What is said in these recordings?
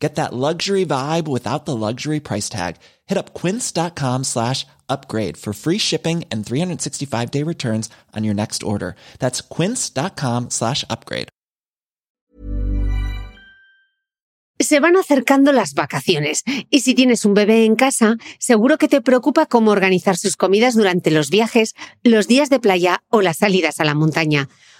Get that luxury vibe without the luxury price tag. Hit up quince.com slash upgrade for free shipping and 365 day returns on your next order. That's quince.com slash upgrade. Se van acercando las vacaciones y si tienes un bebé en casa, seguro que te preocupa cómo organizar sus comidas durante los viajes, los días de playa o las salidas a la montaña.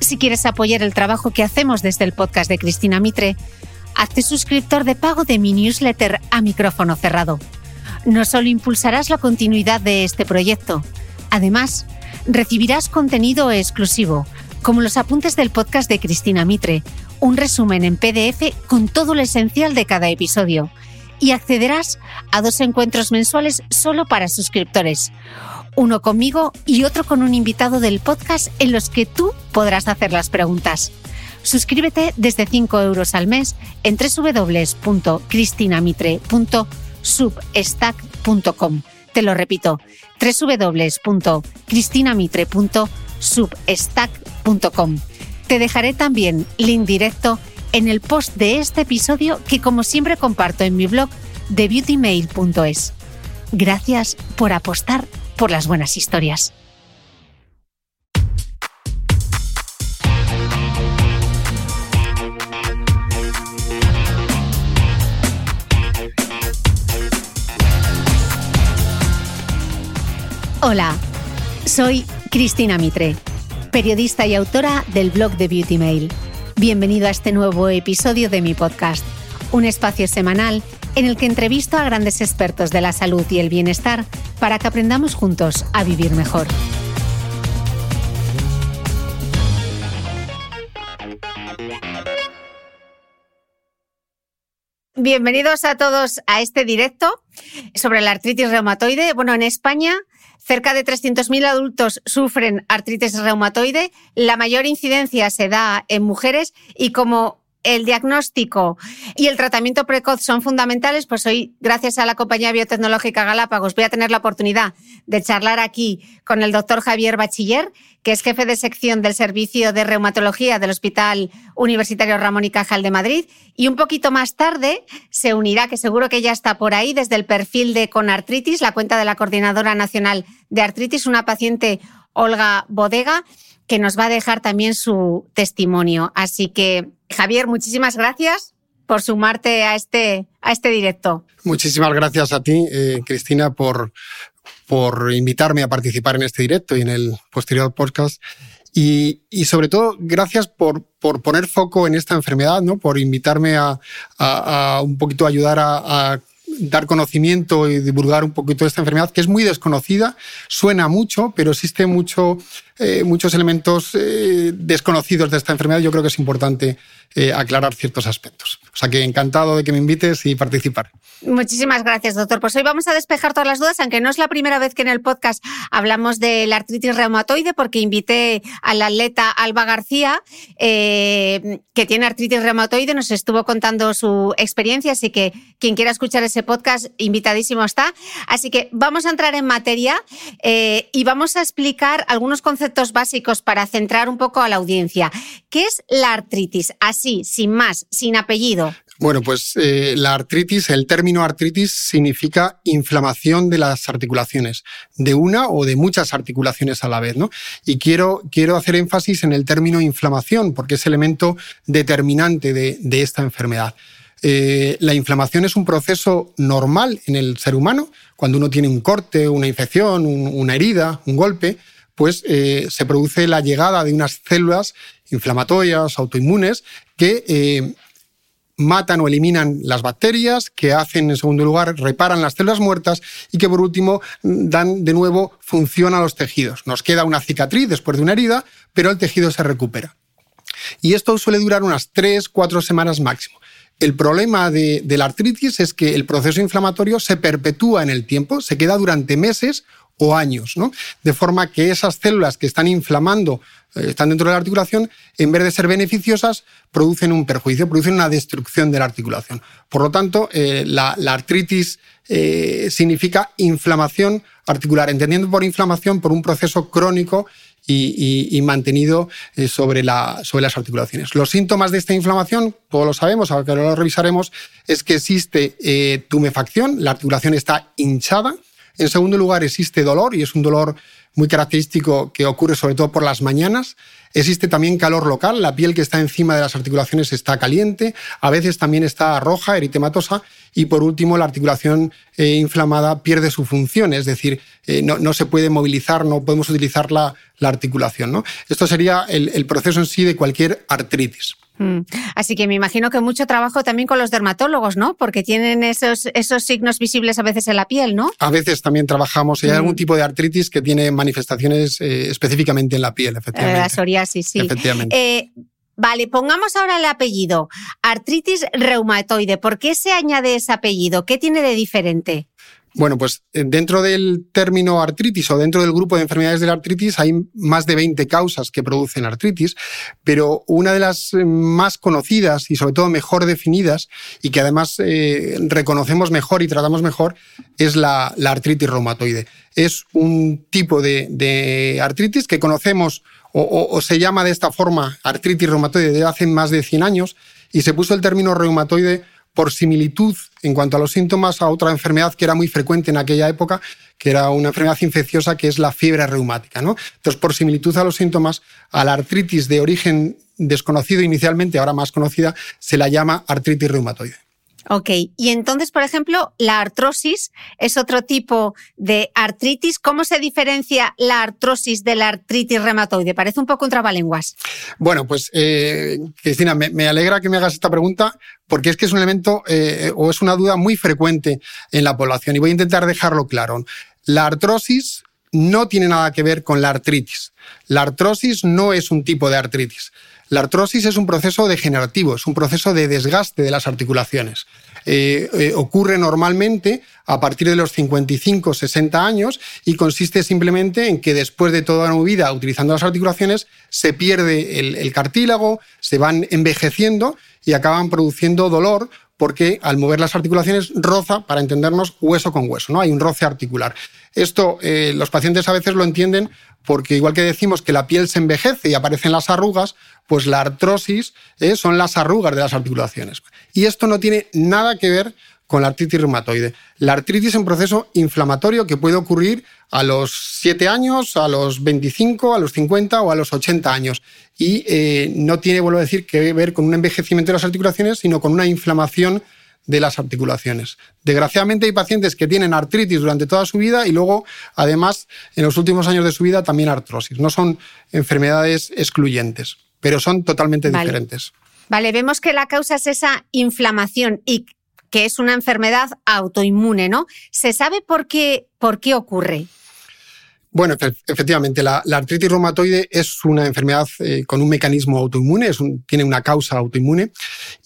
Si quieres apoyar el trabajo que hacemos desde el podcast de Cristina Mitre, hazte suscriptor de pago de mi newsletter a micrófono cerrado. No solo impulsarás la continuidad de este proyecto, además, recibirás contenido exclusivo, como los apuntes del podcast de Cristina Mitre, un resumen en PDF con todo lo esencial de cada episodio, y accederás a dos encuentros mensuales solo para suscriptores uno conmigo y otro con un invitado del podcast en los que tú podrás hacer las preguntas. Suscríbete desde 5 euros al mes en www.cristinamitre.substack.com. Te lo repito, www.cristinamitre.substack.com. Te dejaré también link directo en el post de este episodio que como siempre comparto en mi blog de beautymail.es. Gracias por apostar por las buenas historias. Hola, soy Cristina Mitre, periodista y autora del blog de Beauty Mail. Bienvenido a este nuevo episodio de mi podcast, un espacio semanal en el que entrevisto a grandes expertos de la salud y el bienestar para que aprendamos juntos a vivir mejor. Bienvenidos a todos a este directo sobre la artritis reumatoide. Bueno, en España cerca de 300.000 adultos sufren artritis reumatoide. La mayor incidencia se da en mujeres y como el diagnóstico y el tratamiento precoz son fundamentales, pues hoy, gracias a la compañía biotecnológica Galápagos, voy a tener la oportunidad de charlar aquí con el doctor Javier Bachiller, que es jefe de sección del Servicio de Reumatología del Hospital Universitario Ramón y Cajal de Madrid. Y un poquito más tarde se unirá, que seguro que ya está por ahí, desde el perfil de Conartritis, la cuenta de la Coordinadora Nacional de Artritis, una paciente Olga Bodega, que nos va a dejar también su testimonio. Así que Javier, muchísimas gracias por sumarte a este, a este directo. Muchísimas gracias a ti, eh, Cristina, por, por invitarme a participar en este directo y en el posterior podcast. Y, y sobre todo, gracias por, por, poner foco en esta enfermedad, ¿no? por invitarme a, a, un poquito ayudar a dar conocimiento y divulgar un poquito esta enfermedad, que es muy desconocida, suena mucho, pero existen mucho, eh, muchos elementos eh, desconocidos de esta enfermedad. Yo creo que es importante eh, aclarar ciertos aspectos. O sea que encantado de que me invites y participar. Muchísimas gracias, doctor. Pues hoy vamos a despejar todas las dudas, aunque no es la primera vez que en el podcast hablamos de la artritis reumatoide, porque invité al atleta Alba García, eh, que tiene artritis reumatoide, nos estuvo contando su experiencia, así que quien quiera escuchar ese podcast, invitadísimo está. Así que vamos a entrar en materia eh, y vamos a explicar algunos conceptos básicos para centrar un poco a la audiencia. ¿Qué es la artritis? Sin más, sin apellido. Bueno, pues eh, la artritis, el término artritis significa inflamación de las articulaciones, de una o de muchas articulaciones a la vez, ¿no? Y quiero, quiero hacer énfasis en el término inflamación, porque es elemento determinante de, esta enfermedad. Eh, la inflamación es un proceso normal en el ser humano. Cuando uno tiene un corte, una infección, una herida, un golpe, pues eh, se produce la llegada de unas células inflamatorias, autoinmunes, que matan o eliminan las bacterias, que hacen, en segundo lugar, reparan las células muertas y que, por último, dan de nuevo función a los tejidos. Nos queda una cicatriz después de una herida, pero el tejido se recupera. Y esto suele durar unas tres, cuatro semanas máximo. El problema de, la artritis es que el proceso inflamatorio se perpetúa en el tiempo, se queda durante meses o años, ¿no? De forma que esas células que están inflamando, eh, están dentro de la articulación, en vez de ser beneficiosas, producen un perjuicio, producen una destrucción de la articulación. Por lo tanto, eh, la, artritis eh, significa inflamación articular, entendiendo por inflamación por un proceso crónico y, mantenido sobre, la, sobre, las articulaciones. Los síntomas de esta inflamación, todos lo sabemos, ahora lo revisaremos, es que existe tumefacción, la articulación está hinchada, en segundo lugar, existe dolor y es un dolor muy característico que ocurre sobre todo por las mañanas. Existe también calor local, la piel que está encima de las articulaciones está caliente, a veces también está roja, eritematosa y por último la articulación eh, inflamada pierde su función, es decir, eh, no, se puede movilizar, no podemos utilizar la, articulación. Esto sería el proceso en sí de cualquier artritis. Mm. Así que me imagino que mucho trabajo también con los dermatólogos, ¿no? Porque tienen esos, esos signos visibles a veces en la piel, ¿no? A veces también trabajamos, hay algún mm. tipo de artritis que tiene manifestaciones eh, específicamente en la piel, efectivamente. la psoriasis, sí. Efectivamente. Eh, vale, pongamos ahora el apellido. Artritis reumatoide. ¿Por qué se añade ese apellido? ¿Qué tiene de diferente? Bueno, pues eh, dentro del término artritis o dentro del grupo de enfermedades de la artritis hay más de 20 causas que producen artritis, pero una de las eh, más conocidas y sobre todo mejor definidas y que además eh, reconocemos mejor y tratamos mejor es la, artritis reumatoide. Es un tipo de, artritis que conocemos o, o, se llama de esta forma artritis reumatoide desde hace más de 100 años y se puso el término reumatoide por similitud en cuanto a los síntomas a otra enfermedad que era muy frecuente en aquella época, que era una enfermedad infecciosa que es la fiebre reumática. ¿no? Entonces, por similitud a los síntomas, a la artritis de origen desconocido inicialmente, ahora más conocida, se la llama artritis reumatoide. Ok, y entonces, por ejemplo, la artrosis es otro tipo de artritis. ¿Cómo se diferencia la artrosis de la artritis reumatoide? Parece un poco un trabalenguas. Bueno, pues eh, Cristina, me, alegra que me hagas esta pregunta porque es que es un elemento eh, o es una duda muy frecuente en la población y voy a intentar dejarlo claro. La artrosis no tiene nada que ver con la artritis. La artrosis no es un tipo de artritis. La artrosis es un proceso degenerativo, es un proceso de desgaste de las articulaciones. Eh, eh, ocurre normalmente a partir de los 55, 60 años y consiste simplemente en que después de toda una vida utilizando las articulaciones se pierde el cartílago, se van envejeciendo y acaban produciendo dolor porque al mover las articulaciones roza, para entendernos, hueso con hueso, ¿no? Hay un roce articular. Esto eh, los pacientes a veces lo entienden porque igual que decimos que la piel se envejece y aparecen las arrugas, pues la artrosis eh, son las arrugas de las articulaciones. Y esto no tiene nada que ver con la artritis reumatoide. La artritis es un proceso inflamatorio que puede ocurrir a los 7 años, a los 25, a los 50 o a los 80 años. Y eh, no tiene, vuelvo a decir, que ver con un envejecimiento de las articulaciones, sino con una inflamación de las articulaciones. Desgraciadamente hay pacientes que tienen artritis durante toda su vida y luego, además, en los últimos años de su vida también artrosis. No son enfermedades excluyentes, pero son totalmente diferentes. Vale, vemos que la causa es esa inflamación y que es una enfermedad autoinmune, ¿no? ¿Se sabe por qué, por qué ocurre? Bueno, efectivamente, la, artritis reumatoide es una enfermedad eh, con un mecanismo autoinmune, tiene una causa autoinmune.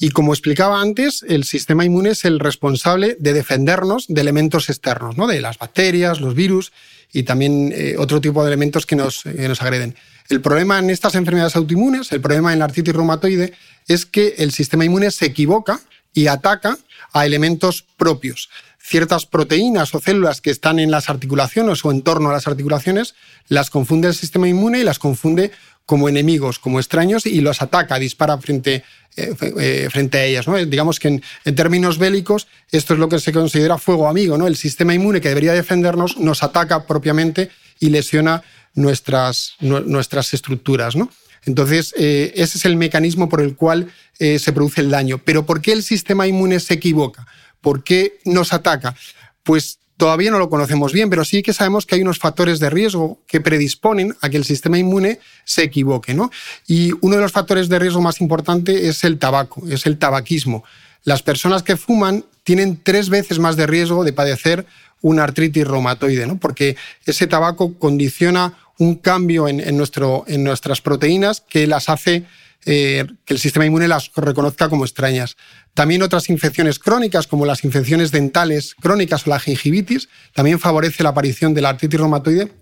Y como explicaba antes, el sistema inmune es el responsable de defendernos de elementos externos, ¿no? de las bacterias, los virus y también eh, otro tipo de elementos que nos, nos agreden. El problema en estas enfermedades autoinmunes, el problema en la artritis reumatoide, es que el sistema inmune se equivoca y ataca a elementos propios ciertas proteínas o células que están en las articulaciones o en torno a las articulaciones, las confunde el sistema inmune y las confunde como enemigos, como extraños y los ataca, dispara frente, eh, eh, frente a ellas. ¿no? Digamos que en, términos bélicos esto es lo que se considera fuego amigo. ¿no? El sistema inmune que debería defendernos nos ataca propiamente y lesiona nuestras, nuestras estructuras. ¿no? Entonces, eh, ese es el mecanismo por el cual se produce el daño. Pero ¿por qué el sistema inmune se equivoca? ¿Por qué nos ataca? Pues todavía no lo conocemos bien, pero sí que sabemos que hay unos factores de riesgo que predisponen a que el sistema inmune se equivoque. ¿no? Y uno de los factores de riesgo más importante es el tabaco, es el tabaquismo. Las personas que fuman tienen tres veces más de riesgo de padecer una artritis reumatoide, ¿no? porque ese tabaco condiciona un cambio en, nuestro, en nuestras proteínas que las hace eh, que el sistema inmune las reconozca como extrañas. También otras infecciones crónicas, como las infecciones dentales crónicas o la gingivitis, también favorece la aparición de la artritis reumatoide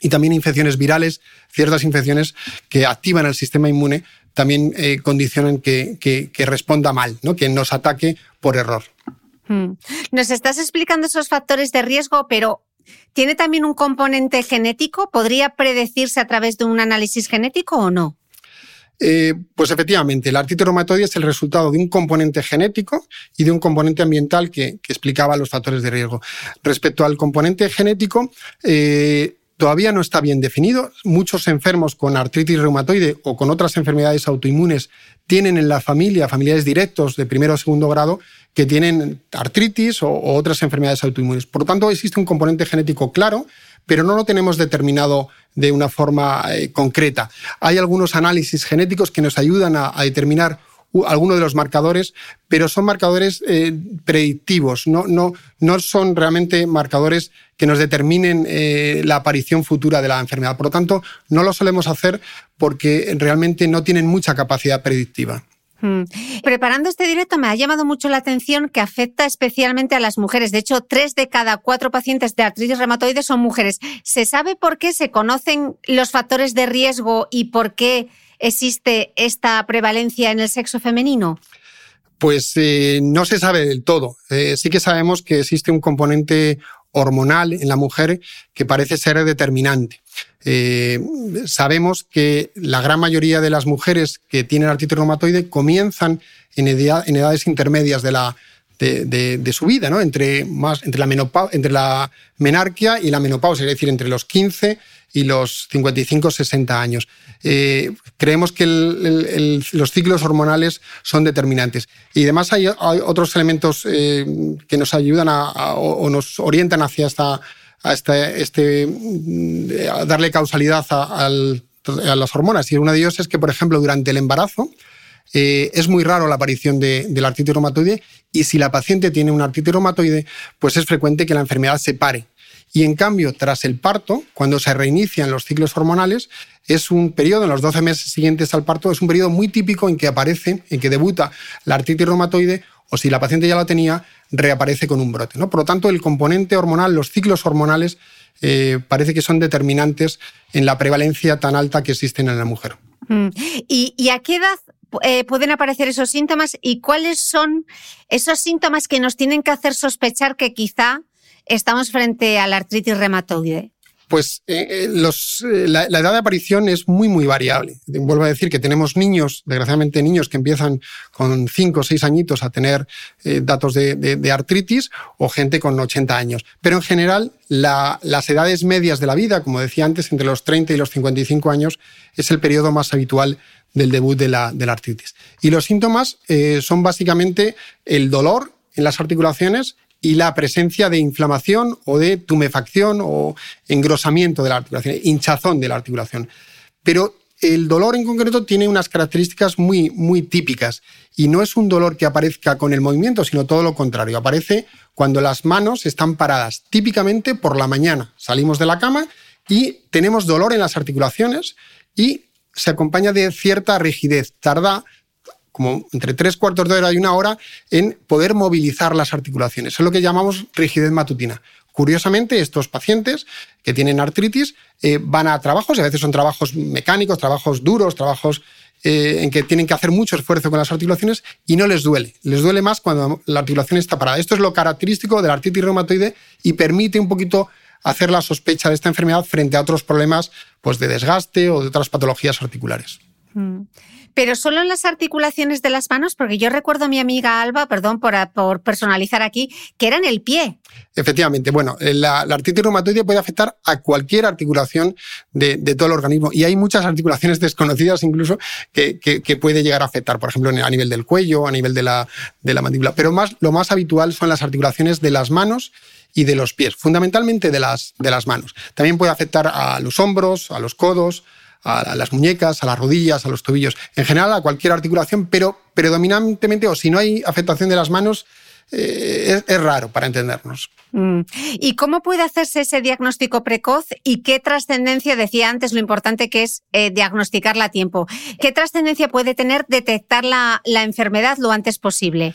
y también infecciones virales, ciertas infecciones que activan el sistema inmune, también eh, condicionan que, responda mal, ¿no? que nos ataque por error. Hmm. Nos estás explicando esos factores de riesgo, pero ¿tiene también un componente genético? ¿Podría predecirse a través de un análisis genético o no? Eh, pues efectivamente, la artritis es el resultado de un componente genético y de un componente ambiental que, explicaba los factores de riesgo. Respecto al componente genético, eh, todavía no está bien definido. Muchos enfermos con artritis reumatoide o con otras enfermedades autoinmunes tienen en la familia familiares directos de primero o segundo grado que tienen artritis o otras enfermedades autoinmunes. Por lo tanto, existe un componente genético claro pero no lo tenemos determinado de una forma eh, concreta. Hay algunos análisis genéticos que nos ayudan a, determinar algunos de los marcadores, pero son marcadores eh, predictivos, no, no, no, son realmente marcadores que nos determinen eh, la aparición futura de la enfermedad. Por lo tanto, no lo solemos hacer porque realmente no tienen mucha capacidad predictiva. Mm. Preparando este directo me ha llamado mucho la atención que afecta especialmente a las mujeres. De hecho, tres de cada cuatro pacientes de artritis reumatoide son mujeres. ¿Se sabe por qué se conocen los factores de riesgo y por qué existe esta prevalencia en el sexo femenino? Pues eh, no se sabe del todo. Eh, sí que sabemos que existe un componente hormonal en la mujer que parece ser determinante. Eh, sabemos que la gran mayoría de las mujeres que tienen artritis reumatoide comienzan en, edades intermedias de, la, de, su vida, ¿no? entre, más, entre, la entre la menarquia y la menopausia, es decir, entre los 15 y los 55-60 años. Eh, creemos que los ciclos hormonales son determinantes. Y además hay, otros elementos eh, que nos ayudan o, nos orientan hacia esta, este, darle causalidad a, las hormonas. Y uno de ellos es que, por ejemplo, durante el embarazo, eh, es muy raro la aparición de, de, la artritis reumatoide y si la paciente tiene una artritis reumatoide, pues es frecuente que la enfermedad se pare. Y en cambio, tras el parto, cuando se reinician los ciclos hormonales, es un periodo, en los 12 meses siguientes al parto, es un periodo muy típico en que aparece, en que debuta la artritis reumatoide o si la paciente ya la tenía, reaparece con un brote. ¿no? Por lo tanto, el componente hormonal, los ciclos hormonales, eh, parece que son determinantes en la prevalencia tan alta que existen en la mujer. Mm. ¿Y, a qué edad eh, pueden aparecer esos síntomas y cuáles son esos síntomas que nos tienen que hacer sospechar que quizá estamos frente a la artritis reumatoide? Pues eh, eh, eh, la, edad de aparición es muy, muy variable. Vuelvo a decir que tenemos niños, desgraciadamente niños que empiezan con 5 o 6 añitos a tener datos de, artritis o gente con 80 años. Pero en general, las edades medias de la vida, como decía antes, entre los 30 y los 55 años, es el periodo más habitual del debut de la, de la artritis. Y los síntomas son básicamente el dolor en las articulaciones y la presencia de inflamación o de tumefacción o engrosamiento de la articulación, hinchazón de la articulación. Pero el dolor en concreto tiene unas características muy, muy típicas y no es un dolor que aparezca con el movimiento, sino todo lo contrario. Aparece cuando las manos están paradas, típicamente por la mañana. Salimos de la cama y tenemos dolor en las articulaciones y se acompaña de cierta rigidez. Tarda como entre tres cuartos de hora y una hora en poder movilizar las articulaciones. Es lo que llamamos rigidez matutina. Curiosamente, estos pacientes que tienen artritis eh, van a trabajos, y a veces son trabajos mecánicos, trabajos duros, trabajos eh, en que tienen que hacer mucho esfuerzo con las articulaciones y no les duele. Les duele más cuando la articulación está parada. Esto es lo característico de la artritis reumatoide y permite un poquito hacer la sospecha de esta enfermedad frente a otros problemas pues, de desgaste o de otras patologías articulares. Mm pero solo en las articulaciones de las manos, porque yo recuerdo a mi amiga Alba, perdón por, personalizar aquí, que era en el pie. Efectivamente, bueno, eh, la, artritis reumatoide puede afectar a cualquier articulación de, todo el organismo y hay muchas articulaciones desconocidas incluso que, puede llegar a afectar, por ejemplo, a nivel del cuello, a nivel de la, mandíbula, pero más, lo más habitual son las articulaciones de las manos y de los pies, fundamentalmente de las manos. También puede afectar a los hombros, a los codos, a las muñecas, a las rodillas, a los tobillos, en general a cualquier articulación, pero predominantemente, o si no hay afectación de las manos, eh, es, raro para entendernos. Mm. ¿Y cómo puede hacerse ese diagnóstico precoz y qué trascendencia, decía antes, lo importante que es eh, diagnosticarla a tiempo? ¿Qué trascendencia puede tener detectar la, enfermedad lo antes posible?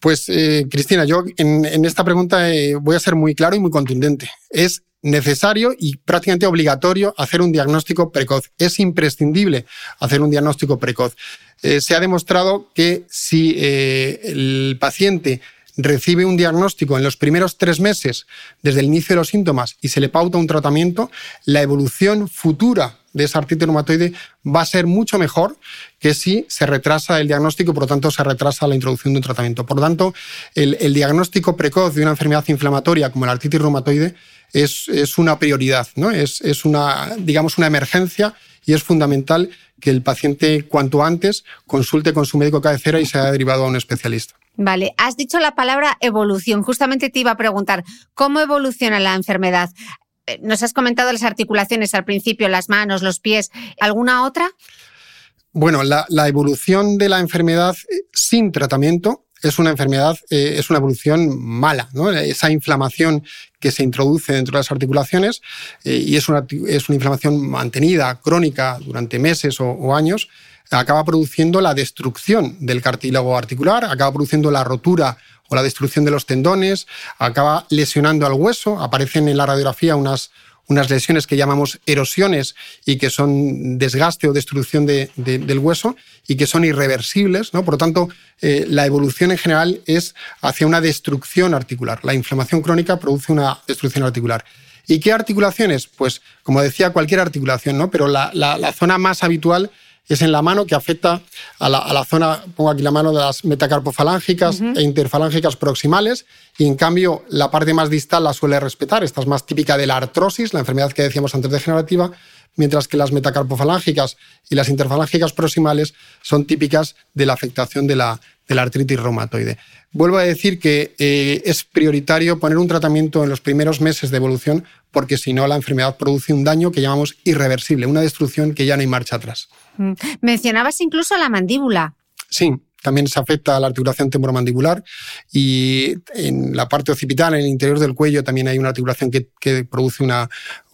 Pues, eh, Cristina, yo en, en esta pregunta voy a ser muy claro y muy contundente. Es necesario y prácticamente obligatorio hacer un diagnóstico precoz. Es imprescindible hacer un diagnóstico precoz. Eh, se ha demostrado que si eh, el paciente recibe un diagnóstico en los primeros tres meses desde el inicio de los síntomas y se le pauta un tratamiento, la evolución futura de esa artritis reumatoide va a ser mucho mejor que si se retrasa el diagnóstico por lo tanto se retrasa la introducción de un tratamiento. Por lo tanto, el, el diagnóstico precoz de una enfermedad inflamatoria como la artritis reumatoide es, es una prioridad, ¿no? Es, es, una, digamos, una emergencia y es fundamental que el paciente cuanto antes consulte con su médico cabecera y sea derivado a un especialista. Vale, has dicho la palabra evolución. Justamente te iba a preguntar, ¿cómo evoluciona la enfermedad? Eh, nos has comentado las articulaciones al principio, las manos, los pies. ¿Alguna otra? Bueno, la, la evolución de la enfermedad eh, sin tratamiento es una enfermedad, eh, es una evolución mala. ¿no? Esa inflamación que se introduce dentro de las articulaciones eh, y es una, es una inflamación mantenida, crónica, durante meses o, años, acaba produciendo la destrucción del cartílago articular, acaba produciendo la rotura o la destrucción de los tendones, acaba lesionando al hueso, aparecen en la radiografía unas, unas lesiones que llamamos erosiones y que son desgaste o destrucción del hueso y que son irreversibles. ¿no? Por lo tanto, eh, la evolución en general es hacia una destrucción articular. La inflamación crónica produce una destrucción articular. ¿Y qué articulaciones? Pues, como decía, cualquier articulación, ¿no? pero la, la zona más habitual es en la mano que afecta a la, zona, pongo aquí la mano de las metacarpofalángicas e interfalángicas proximales, y en cambio la parte más distal la suele respetar. Esta es más típica de la artrosis, la enfermedad que decíamos antes degenerativa, mientras que las metacarpofalángicas y las interfalángicas proximales son típicas de la afectación de la, de la artritis reumatoide. Vuelvo a decir que eh, es prioritario poner un tratamiento en los primeros meses de evolución porque si no la enfermedad produce un daño que llamamos irreversible, una destrucción que ya no hay marcha atrás. Mm. Mencionabas incluso la mandíbula. Sí, también se afecta a la articulación temporomandibular y en la parte occipital, en el interior del cuello, también hay una articulación que, produce una,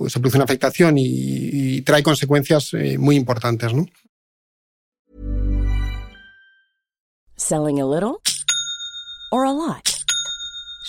se produce una afectación y, trae consecuencias eh, muy importantes. ¿no? Selling a little or a lot.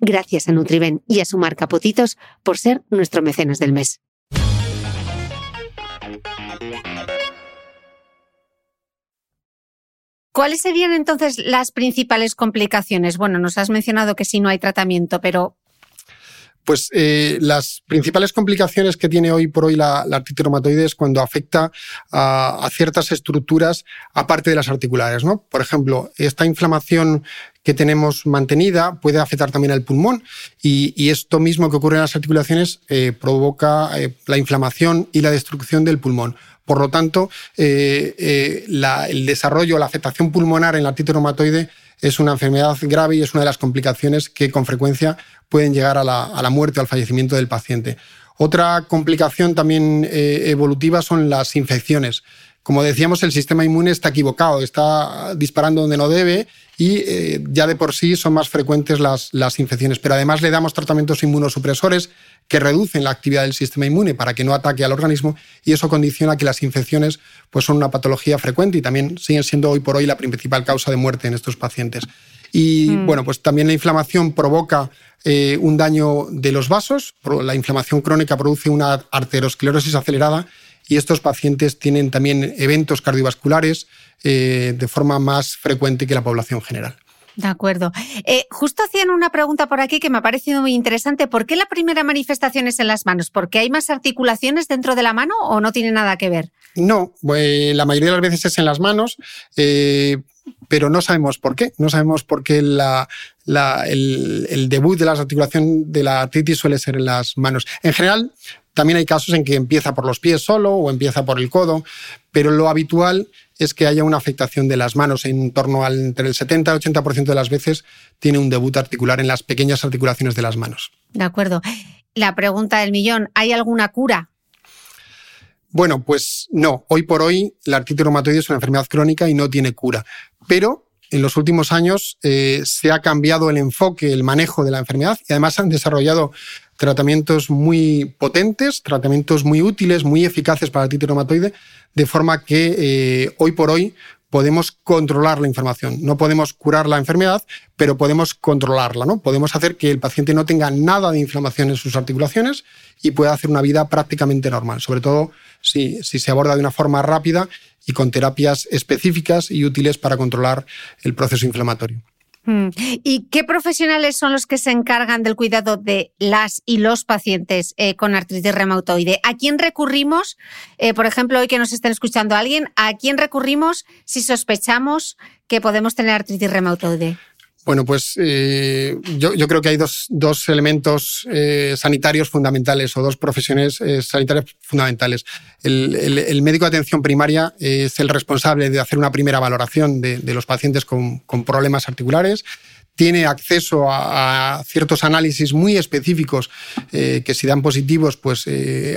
Gracias a Nutriben y a su marca Potitos por ser nuestro mecenas del mes. ¿Cuáles serían entonces las principales complicaciones? Bueno, nos has mencionado que si no hay tratamiento, pero pues eh, las principales complicaciones que tiene hoy por hoy la, la artritis es cuando afecta a, a, ciertas estructuras aparte de las articulares. ¿no? Por ejemplo, esta inflamación que tenemos mantenida puede afectar también al pulmón y, y esto mismo que ocurre en las articulaciones eh, provoca eh, la inflamación y la destrucción del pulmón. Por lo tanto, eh, eh, la, el desarrollo, la afectación pulmonar en la artritis reumatoide es una enfermedad grave y es una de las complicaciones que con frecuencia pueden llegar a la, a la muerte o al fallecimiento del paciente. Otra complicación también eh, evolutiva son las infecciones. Como decíamos, el sistema inmune está equivocado, está disparando donde no debe y eh, ya de por sí son más frecuentes las, las infecciones. Pero además le damos tratamientos inmunosupresores que reducen la actividad del sistema inmune para que no ataque al organismo y eso condiciona que las infecciones pues, son una patología frecuente y también siguen siendo hoy por hoy la principal causa de muerte en estos pacientes. Y mm. bueno, pues también la inflamación provoca eh, un daño de los vasos, la inflamación crónica produce una arteriosclerosis acelerada y estos pacientes tienen también eventos cardiovasculares eh, de forma más frecuente que la población general. De acuerdo. Eh, justo hacían una pregunta por aquí que me ha parecido muy interesante. ¿Por qué la primera manifestación es en las manos? ¿Porque hay más articulaciones dentro de la mano o no tiene nada que ver? No, eh, la mayoría de las veces es en las manos, eh, pero no sabemos por qué. No sabemos por qué la, la, el, el, debut de la articulación de la artritis suele ser en las manos. En general, también hay casos en que empieza por los pies solo o empieza por el codo, pero lo habitual es que haya una afectación de las manos. En torno al entre el 70 y 80% de las veces tiene un debut articular en las pequeñas articulaciones de las manos. De acuerdo. La pregunta del millón, ¿hay alguna cura? Bueno, pues no. Hoy por hoy la artritis reumatoide es una enfermedad crónica y no tiene cura. Pero en los últimos años eh, se ha cambiado el enfoque, el manejo de la enfermedad y además han desarrollado tratamientos muy potentes, tratamientos muy útiles, muy eficaces para la artritis reumatoide, de forma que eh, hoy por hoy podemos controlar la información. No podemos curar la enfermedad, pero podemos controlarla, ¿no? Podemos hacer que el paciente no tenga nada de inflamación en sus articulaciones y pueda hacer una vida prácticamente normal, sobre todo si se aborda de una forma rápida y con terapias específicas y útiles para controlar el proceso inflamatorio. Mm. ¿Y qué profesionales son los que se encargan del cuidado de las y los pacientes eh, con artritis reumatoide? ¿A quién recurrimos? Eh, por ejemplo, hoy que nos estén escuchando alguien, ¿a quién recurrimos si sospechamos que podemos tener artritis reumatoide? Bueno, pues eh, yo, creo que hay dos, dos elementos eh, sanitarios fundamentales o dos profesiones eh, sanitarias fundamentales. El, médico de atención primaria es el responsable de hacer una primera valoración de, los pacientes con, problemas articulares. Tiene acceso a, a ciertos análisis muy específicos que si dan positivos, pues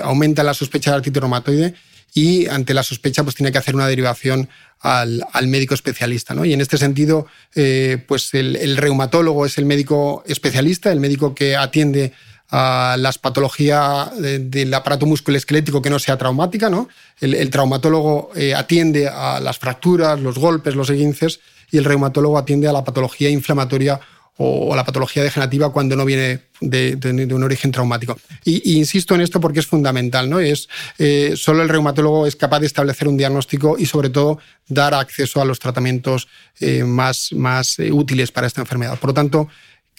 aumenta la sospecha de artritis reumatoide y ante la sospecha pues tiene que hacer una derivación al, al médico especialista. ¿no? Y en este sentido, eh, pues el, reumatólogo es el médico especialista, el médico que atiende a las patologías de, del aparato musculoesquelético que no sea traumática. ¿no? El, el traumatólogo eh, atiende a las fracturas, los golpes, los esguinces y el reumatólogo atiende a la patología inflamatoria o, la patología degenerativa cuando no viene de, un origen traumático. Y, insisto en esto porque es fundamental, ¿no? Es, eh, solo el reumatólogo es capaz de establecer un diagnóstico y sobre todo dar acceso a los tratamientos eh, más, más eh, útiles para esta enfermedad. Por lo tanto,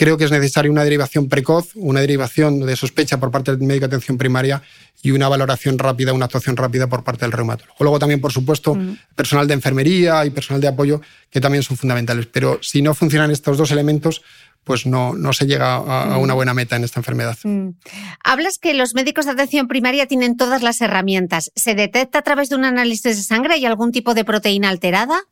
creo que es necesaria una derivación precoz, una derivación de sospecha por parte del médico de atención primaria y una valoración rápida, una actuación rápida por parte del reumatólogo. Luego también, por supuesto, mm. personal de enfermería y personal de apoyo que también son fundamentales. Pero si no funcionan estos dos elementos, pues no, no se llega a, una mm. buena meta en esta enfermedad. Mm. Hablas que los médicos de atención primaria tienen todas las herramientas. ¿Se detecta a través de un análisis de sangre y algún tipo de proteína alterada?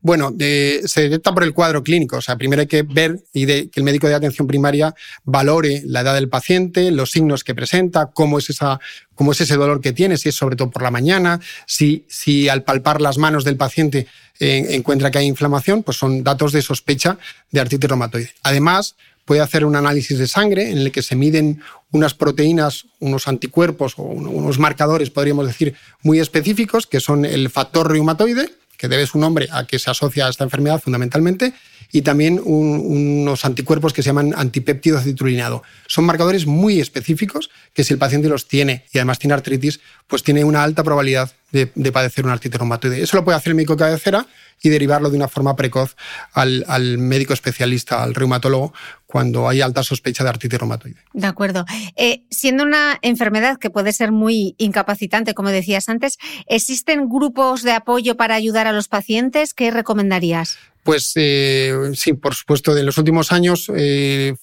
Bueno, se detecta por el cuadro clínico. O sea, primero hay que ver y de, que el médico de atención primaria valore la edad del paciente, los signos que presenta, cómo es, ese dolor que tiene, si es sobre todo por la mañana, si, si al palpar las manos del paciente eh, encuentra que hay inflamación, pues son datos de sospecha de artritis reumatoide. Además, puede hacer un análisis de sangre en el que se miden unas proteínas, unos anticuerpos o unos marcadores, podríamos decir, muy específicos, que son el factor reumatoide, que debe su nombre a que se asocia a esta enfermedad fundamentalmente, y también unos anticuerpos que se llaman antipéptido citrulinado. Son marcadores muy específicos que si el paciente los tiene y además tiene artritis, pues tiene una alta probabilidad de, padecer una artritis reumatoide. Eso lo puede hacer el médico cabecera y derivarlo de una forma precoz al, médico especialista, al reumatólogo, cuando hay alta sospecha de artritis reumatoide. De acuerdo. Eh, siendo una enfermedad que puede ser muy incapacitante, como decías antes, ¿existen grupos de apoyo para ayudar a los pacientes? ¿Qué recomendarías? Pues eh, sí, por supuesto, en los últimos años eh,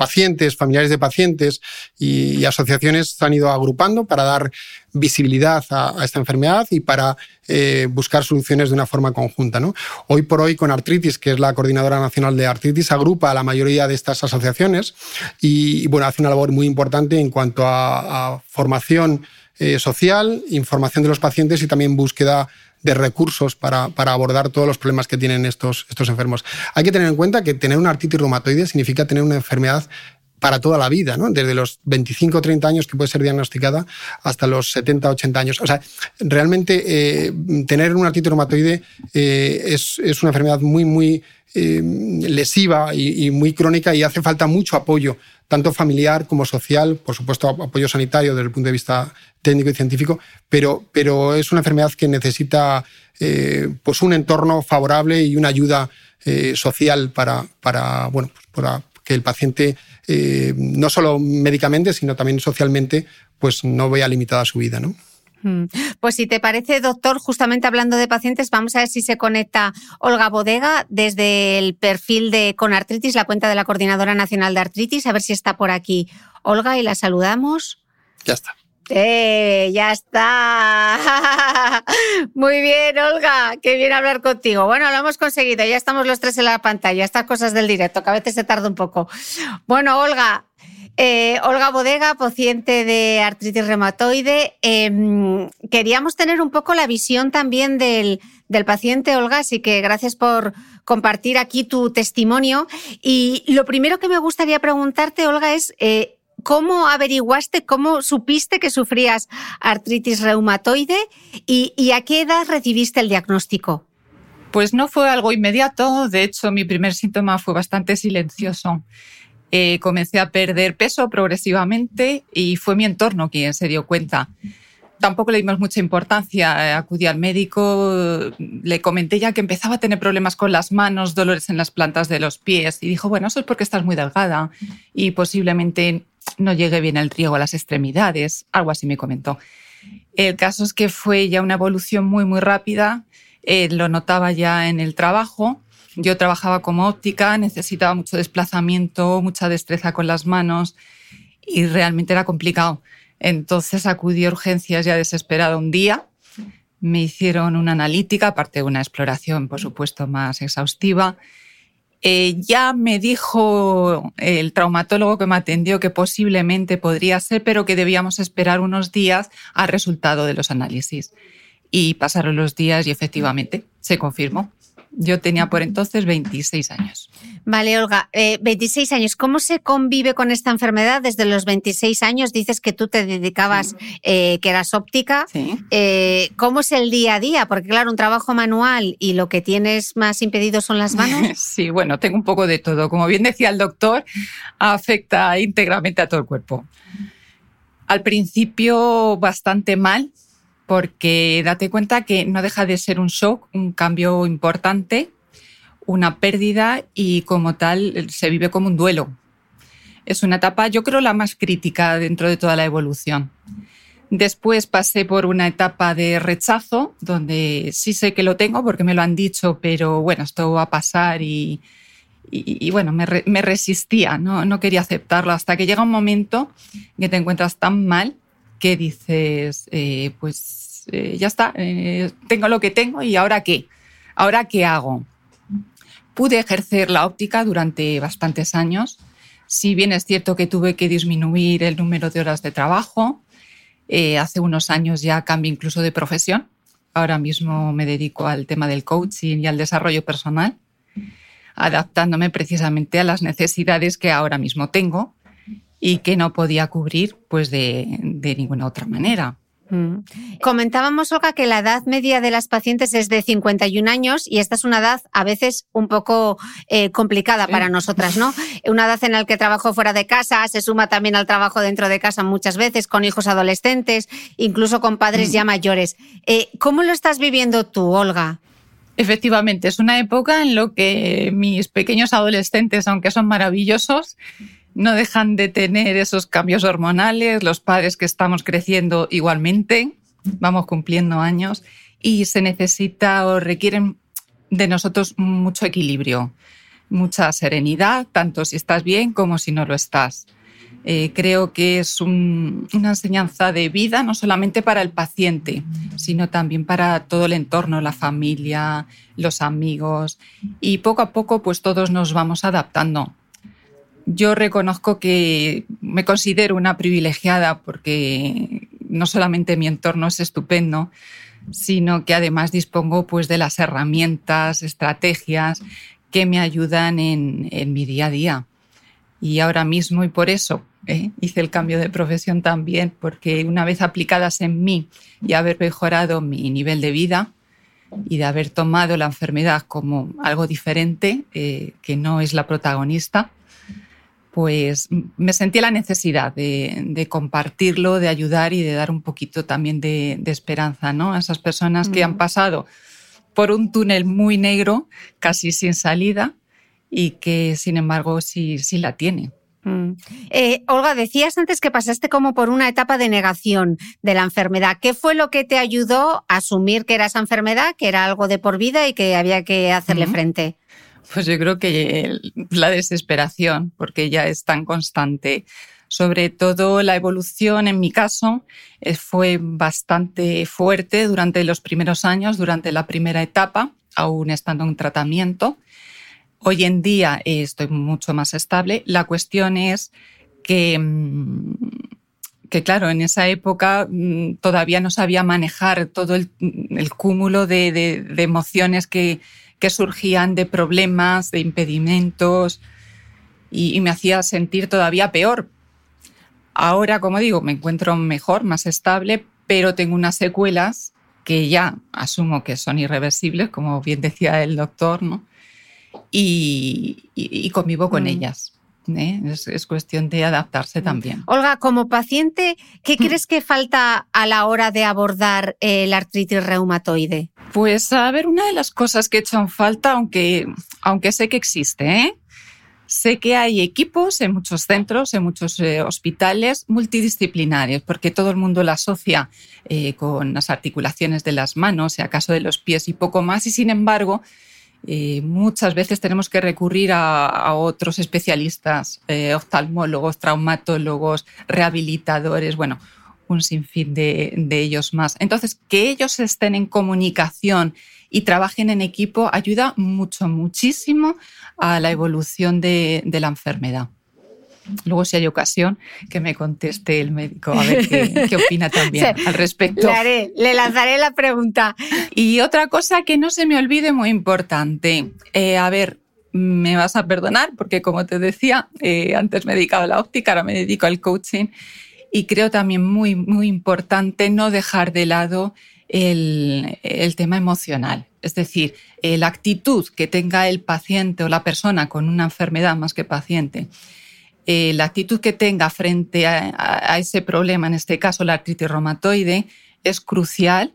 pacientes, familiares de pacientes y, asociaciones se han ido agrupando para dar visibilidad a, esta enfermedad y para eh, buscar soluciones de una forma conjunta. Hoy por hoy, con Artritis, que es la Coordinadora Nacional de Artritis, agrupa a la mayoría de estas asociaciones y, bueno, hace una labor muy importante en cuanto a, formación social, información de los pacientes y también búsqueda de recursos para, para, abordar todos los problemas que tienen estos, estos enfermos. Hay que tener en cuenta que tener una artritis reumatoide significa tener una enfermedad para toda la vida, ¿no? desde los 25 o 30 años que puede ser diagnosticada hasta los 70 o 80 años. O sea, realmente eh, tener una artritis reumatoide eh, es, es, una enfermedad muy, muy eh, lesiva y, y, muy crónica y hace falta mucho apoyo, tanto familiar como social, por supuesto apoyo sanitario desde el punto de vista técnico y científico, pero, pero es una enfermedad que necesita eh, pues un entorno favorable y una ayuda eh, social para, para, bueno, pues que el paciente, eh, no solo médicamente, sino también socialmente, pues no vea limitada su vida. ¿no? Mm. Pues si te parece, doctor, justamente hablando de pacientes, vamos a ver si se conecta Olga Bodega desde el perfil de Conartritis, la cuenta de la Coordinadora Nacional de Artritis, a ver si está por aquí. Olga, y la saludamos. Ya está. ¡Eh! Ya está. Muy bien, Olga. Qué bien hablar contigo. Bueno, lo hemos conseguido. Ya estamos los tres en la pantalla. Estas cosas del directo, que a veces se tarda un poco. Bueno, Olga. Eh, Olga Bodega, paciente de artritis reumatoide. Em, queríamos tener un poco la visión también del, paciente, Olga, así que gracias por compartir aquí tu testimonio. Y lo primero que me gustaría preguntarte, Olga, es eh, ¿Cómo averiguaste, cómo supiste que sufrías artritis reumatoide y, a qué edad recibiste el diagnóstico? Pues no fue algo inmediato, de hecho mi primer síntoma fue bastante silencioso. Eh, comencé a perder peso progresivamente y fue mi entorno quien se dio cuenta. Tampoco le dimos mucha importancia, acudí al médico, le comenté ya que empezaba a tener problemas con las manos, dolores en las plantas de los pies y dijo, bueno, eso es porque estás muy delgada y posiblemente no llegué bien el riego a las extremidades, algo así me comentó. El caso es que fue ya una evolución muy, muy rápida, eh, lo notaba ya en el trabajo. Yo trabajaba como óptica, necesitaba mucho desplazamiento, mucha destreza con las manos y realmente era complicado. Entonces acudí a urgencias ya desesperada un día. Me hicieron una analítica, aparte de una exploración, por supuesto, más exhaustiva. Eh, ya me dijo el traumatólogo que me atendió que posiblemente podría ser, pero que debíamos esperar unos días al resultado de los análisis. Y pasaron los días y efectivamente se confirmó. Yo tenía por entonces 26 años. Vale, Olga, eh, 26 años. ¿Cómo se convive con esta enfermedad desde los 26 años? Dices que tú te dedicabas, eh, que eras óptica. Sí. Eh, ¿Cómo es el día a día? Porque claro, un trabajo manual y lo que tienes más impedido son las manos. Sí, bueno, tengo un poco de todo. Como bien decía el doctor, afecta íntegramente a todo el cuerpo. Al principio bastante mal, porque date cuenta que no deja de ser un shock, un cambio importante, una pérdida y como tal se vive como un duelo. Es una etapa, yo creo, la más crítica dentro de toda la evolución. Después pasé por una etapa de rechazo, donde sí sé que lo tengo porque me lo han dicho, pero bueno, esto va a pasar y, bueno, me, re, me, resistía, ¿no? no quería aceptarlo, hasta que llega un momento que te encuentras tan mal que dices, eh, pues eh, ya está, eh, tengo lo que tengo y ahora qué, ahora qué hago. Pude ejercer la óptica durante bastantes años, si bien es cierto que tuve que disminuir el número de horas de trabajo, eh, hace unos años ya cambié incluso de profesión. Ahora mismo me dedico al tema del coaching y al desarrollo personal, adaptándome precisamente a las necesidades que ahora mismo tengo y que no podía cubrir pues de, de ninguna otra manera. Mm. Comentábamos, Olga, que la edad media de las pacientes es de 51 años y esta es una edad a veces un poco eh, complicada sí. para nosotras, ¿no? Una edad en la que trabajo fuera de casa, se suma también al trabajo dentro de casa muchas veces, con hijos adolescentes, incluso con padres mm. ya mayores. Eh, ¿Cómo lo estás viviendo tú, Olga? Efectivamente, es una época en la que mis pequeños adolescentes, aunque son maravillosos, no dejan de tener esos cambios hormonales, los padres que estamos creciendo igualmente, vamos cumpliendo años y se necesita o requieren de nosotros mucho equilibrio, mucha serenidad, tanto si estás bien como si no lo estás. Eh, creo que es un, una enseñanza de vida no solamente para el paciente, sino también para todo el entorno, la familia, los amigos y poco a poco pues todos nos vamos adaptando yo reconozco que me considero una privilegiada porque no solamente mi entorno es estupendo, sino que además dispongo pues, de las herramientas, estrategias que me ayudan en, mi día a día. Y ahora mismo, y por eso ¿eh? hice el cambio de profesión también, porque una vez aplicadas en mí y haber mejorado mi nivel de vida y de haber tomado la enfermedad como algo diferente, eh, que no es la protagonista, pues me sentí la necesidad de, de, compartirlo, de ayudar y de dar un poquito también de, de esperanza ¿no? a esas personas mm. que han pasado por un túnel muy negro, casi sin salida, y que sin embargo sí, sí la tiene. Mm. Eh, Olga, decías antes que pasaste como por una etapa de negación de la enfermedad. ¿Qué fue lo que te ayudó a asumir que era esa enfermedad, que era algo de por vida y que había que hacerle mm. frente? Pues yo creo que la desesperación, porque ya es tan constante. Sobre todo la evolución, en mi caso, eh, fue bastante fuerte durante los primeros años, durante la primera etapa, aún estando en tratamiento. Hoy en día eh, estoy mucho más estable. La cuestión es que, mm, que claro, en esa época mm, todavía no sabía manejar todo el, cúmulo de, de emociones que, que surgían de problemas, de impedimentos y, y, me hacía sentir todavía peor. Ahora, como digo, me encuentro mejor, más estable, pero tengo unas secuelas que ya asumo que son irreversibles, como bien decía el doctor, ¿no? Y, y, y convivo con mm. ellas. ¿eh? Es, es, cuestión de adaptarse también. Olga, como paciente, ¿qué mm. crees que falta a la hora de abordar eh, la artritis reumatoide? Pues a ver, una de las cosas que he hecho en falta, aunque, aunque sé que existe, ¿eh? Sé que hay equipos en muchos centros, en muchos eh, hospitales multidisciplinarios, porque todo el mundo la asocia eh, con las articulaciones de las manos, y acaso de los pies y poco más, y sin embargo, muchas veces tenemos que recurrir a, otros especialistas, oftalmólogos, traumatólogos, rehabilitadores, bueno, un sinfín de, de, ellos más. Entonces, que ellos estén en comunicación y trabajen en equipo ayuda mucho, muchísimo a la evolución de, de la enfermedad. luego si hay ocasión, que me conteste el médico a ver qué, opina también al respecto. Le, haré, le lanzaré la pregunta. Y otra cosa que no se me olvide, muy importante. Eh, a ver, me vas a perdonar porque como te decía, eh, antes me dedicaba a la óptica, ahora me dedico al coaching y creo también muy, muy importante no dejar de lado el, el tema emocional. Es decir, eh, la actitud que tenga el paciente o la persona con una enfermedad más que paciente, eh, la actitud que tenga frente a, ese problema, en este caso la artritis reumatoide, es crucial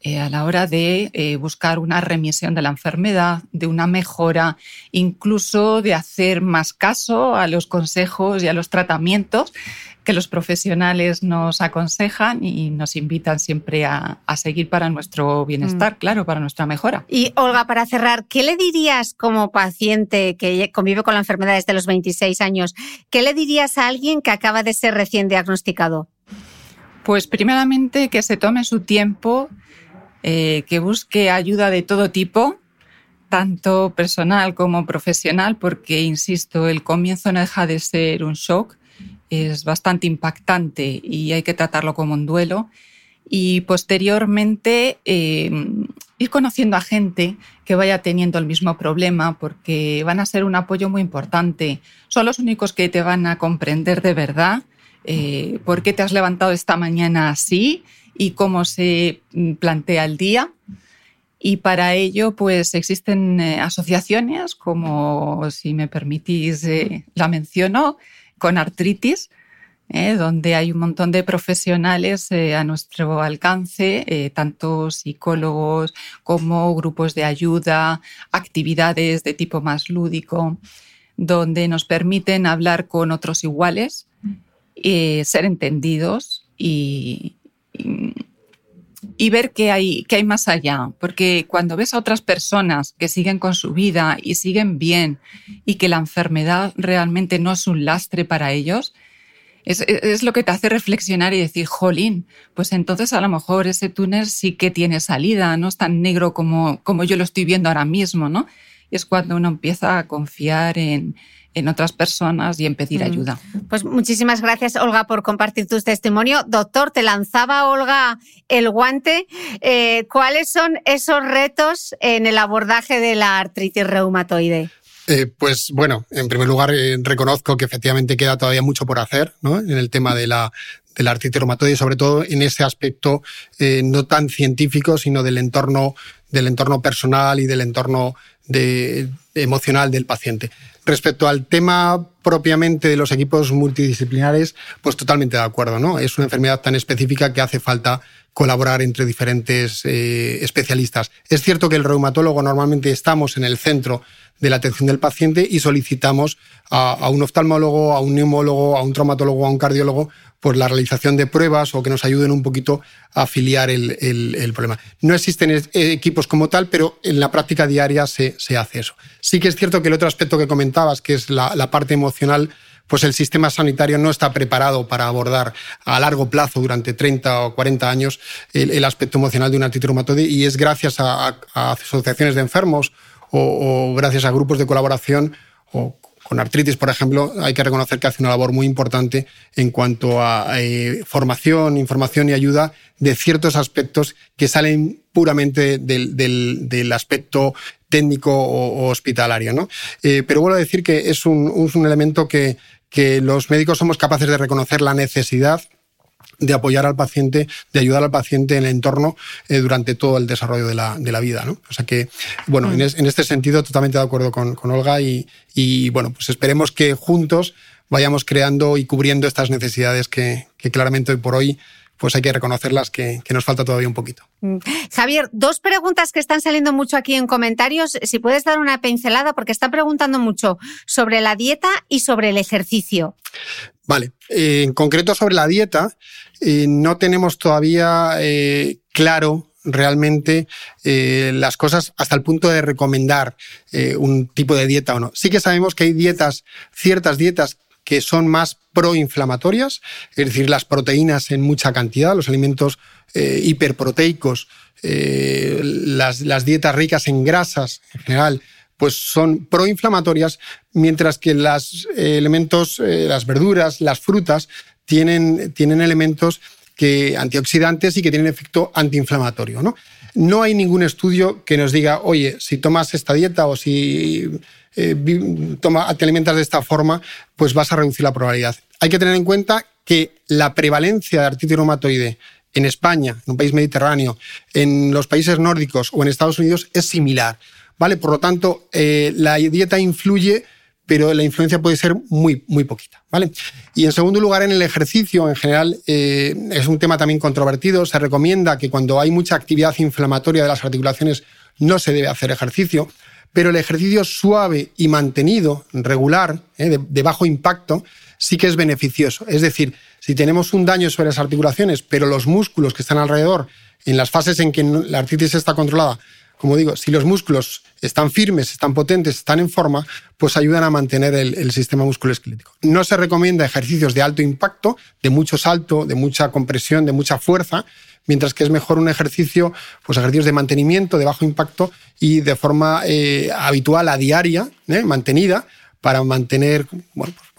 eh, a la hora de buscar una remisión de la enfermedad, de una mejora, incluso de hacer más caso a los consejos y a los tratamientos que los profesionales nos aconsejan y nos invitan siempre a, seguir para nuestro bienestar, mm. claro, para nuestra mejora. Y Olga, para cerrar, ¿qué le dirías como paciente que convive con la enfermedad desde los 26 años? ¿Qué le dirías a alguien que acaba de ser recién diagnosticado? Pues primeramente que se tome su tiempo, eh, que busque ayuda de todo tipo, tanto personal como profesional, porque, insisto, el comienzo no deja de ser un shock es bastante impactante y hay que tratarlo como un duelo. Y posteriormente eh, ir conociendo a gente que vaya teniendo el mismo problema porque van a ser un apoyo muy importante. Son los únicos que te van a comprender de verdad eh, por qué te has levantado esta mañana así y cómo se mm, plantea el día. Y para ello, pues existen eh, asociaciones como, si me permitís, la menciono, con artritis, eh, donde hay un montón de profesionales eh, a nuestro alcance, eh, tanto psicólogos como grupos de ayuda, actividades de tipo más lúdico, donde nos permiten hablar con otros iguales, ser entendidos y, y ver qué hay, qué hay más allá. Porque cuando ves a otras personas que siguen con su vida y siguen bien y que la enfermedad realmente no es un lastre para ellos, es, es, lo que te hace reflexionar y decir, jolín, pues entonces a lo mejor ese túnel sí que tiene salida, no es tan negro como, como yo lo estoy viendo ahora mismo, ¿no? Y es cuando uno empieza a confiar en, en otras personas y en pedir ayuda. Pues muchísimas gracias, Olga, por compartir tu testimonio. Doctor, te lanzaba, Olga, el guante. Eh, ¿Cuáles son esos retos en el abordaje de la artritis reumatoide? Eh, pues bueno, en primer lugar eh, reconozco que efectivamente queda todavía mucho por hacer ¿no? en el tema de la, de la artritis reumatoide y sobre todo en ese aspecto no tan científico, sino del entorno, del entorno personal y del entorno de, emocional del paciente. Respecto al tema propiamente de los equipos multidisciplinares, pues totalmente de acuerdo, ¿no? Es una enfermedad tan específica que hace falta colaborar entre diferentes eh, especialistas. Es cierto que el reumatólogo normalmente estamos en el centro de la atención del paciente y solicitamos a, un oftalmólogo, a un neumólogo, a un traumatólogo, a un cardiólogo, por la realización de pruebas o que nos ayuden un poquito a afiliar el, problema. No existen equipos como tal, pero en la práctica diaria se, hace eso. Sí que es cierto que el otro aspecto que comentabas, que es la, parte emocional, pues el sistema sanitario no está preparado para abordar a largo plazo, durante 30 o 40 años, el, aspecto emocional de una artritis y es gracias a, asociaciones de enfermos o, o, gracias a grupos de colaboración o con artritis, por ejemplo, hay que reconocer que hace una labor muy importante en cuanto a eh, formación, información y ayuda de ciertos aspectos que salen puramente del, aspecto técnico o, hospitalario. ¿no? Eh, pero vuelvo a decir que es un, elemento que, que los médicos somos capaces de reconocer la necesidad de apoyar al paciente, de ayudar al paciente en el entorno eh, durante todo el desarrollo de la, de la, vida. ¿no? O sea que, bueno, en, mm. este sentido, totalmente de acuerdo con, con Olga y, y, bueno, pues esperemos que juntos vayamos creando y cubriendo estas necesidades que, que claramente hoy por hoy pues hay que reconocerlas que, que, nos falta todavía un poquito. Mm. Javier, dos preguntas que están saliendo mucho aquí en comentarios. Si puedes dar una pincelada, porque están preguntando mucho sobre la dieta y sobre el ejercicio. Vale, eh, en concreto sobre la dieta, eh, no tenemos todavía eh, claro realmente las cosas hasta el punto de recomendar un tipo de dieta o no. Sí que sabemos que hay dietas, ciertas dietas que son más proinflamatorias, es decir, las proteínas en mucha cantidad, los alimentos hiperproteicos, las, las dietas ricas en grasas en general, pues son proinflamatorias, mientras que los elementos, eh, las verduras, las frutas, tienen, tienen elementos que, antioxidantes y que tienen efecto antiinflamatorio. ¿no? no hay ningún estudio que nos diga, oye, si tomas esta dieta o si eh, toma, te alimentas de esta forma, pues vas a reducir la probabilidad. Hay que tener en cuenta que la prevalencia de artritis reumatoide en España, en un país mediterráneo, en los países nórdicos o en Estados Unidos es similar. ¿Vale? Por lo tanto, eh, la dieta influye, pero la influencia puede ser muy, muy poquita. ¿vale? Y en segundo lugar, en el ejercicio, en general, eh, es un tema también controvertido. Se recomienda que cuando hay mucha actividad inflamatoria de las articulaciones no se debe hacer ejercicio, pero el ejercicio suave y mantenido, regular, eh, de bajo impacto, sí que es beneficioso. Es decir, si tenemos un daño sobre las articulaciones, pero los músculos que están alrededor, en las fases en que la artritis está controlada, como digo, si los músculos están firmes, están potentes, están en forma, pues ayudan a mantener el, sistema musculoesquelético. No se recomienda ejercicios de alto impacto, de mucho salto, de mucha compresión, de mucha fuerza, mientras que es mejor un ejercicio, pues ejercicios de mantenimiento, de bajo impacto y de forma eh, habitual, a diaria, ¿eh? mantenida, para mantener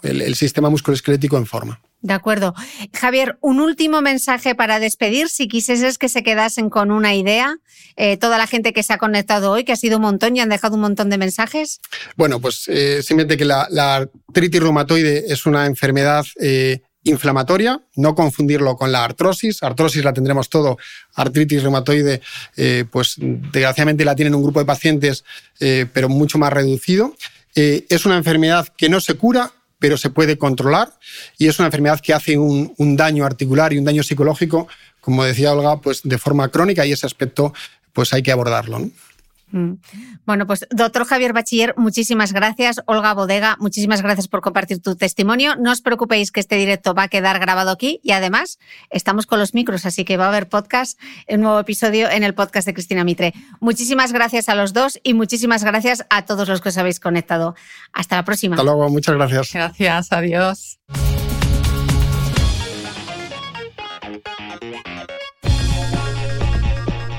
el, el sistema musculoesquelético en forma. De acuerdo. Javier, un último mensaje para despedir. Si quisieses que se quedasen con una idea, eh, toda la gente que se ha conectado hoy, que ha sido un montón y han dejado un montón de mensajes. Bueno, pues eh, simplemente que la, artritis reumatoide es una enfermedad eh, inflamatoria, no confundirlo con la artrosis. Artrosis la tendremos todo, artritis reumatoide, pues desgraciadamente la tienen un grupo de pacientes, pero mucho más reducido. es una enfermedad que no se cura, pero se puede controlar y es una enfermedad que hace un, daño articular y un daño psicológico, como decía Olga, pues de forma crónica y ese aspecto pues hay que abordarlo. Bueno, pues doctor Javier Bachiller, muchísimas gracias. Olga Bodega, muchísimas gracias por compartir tu testimonio. No os preocupéis que este directo va a quedar grabado aquí y además estamos con los micros, así que va a haber podcast, un nuevo episodio en el podcast de Cristina Mitre. Muchísimas gracias a los dos y muchísimas gracias a todos los que os habéis conectado. Hasta la próxima. Hasta luego, muchas gracias. Gracias, adiós.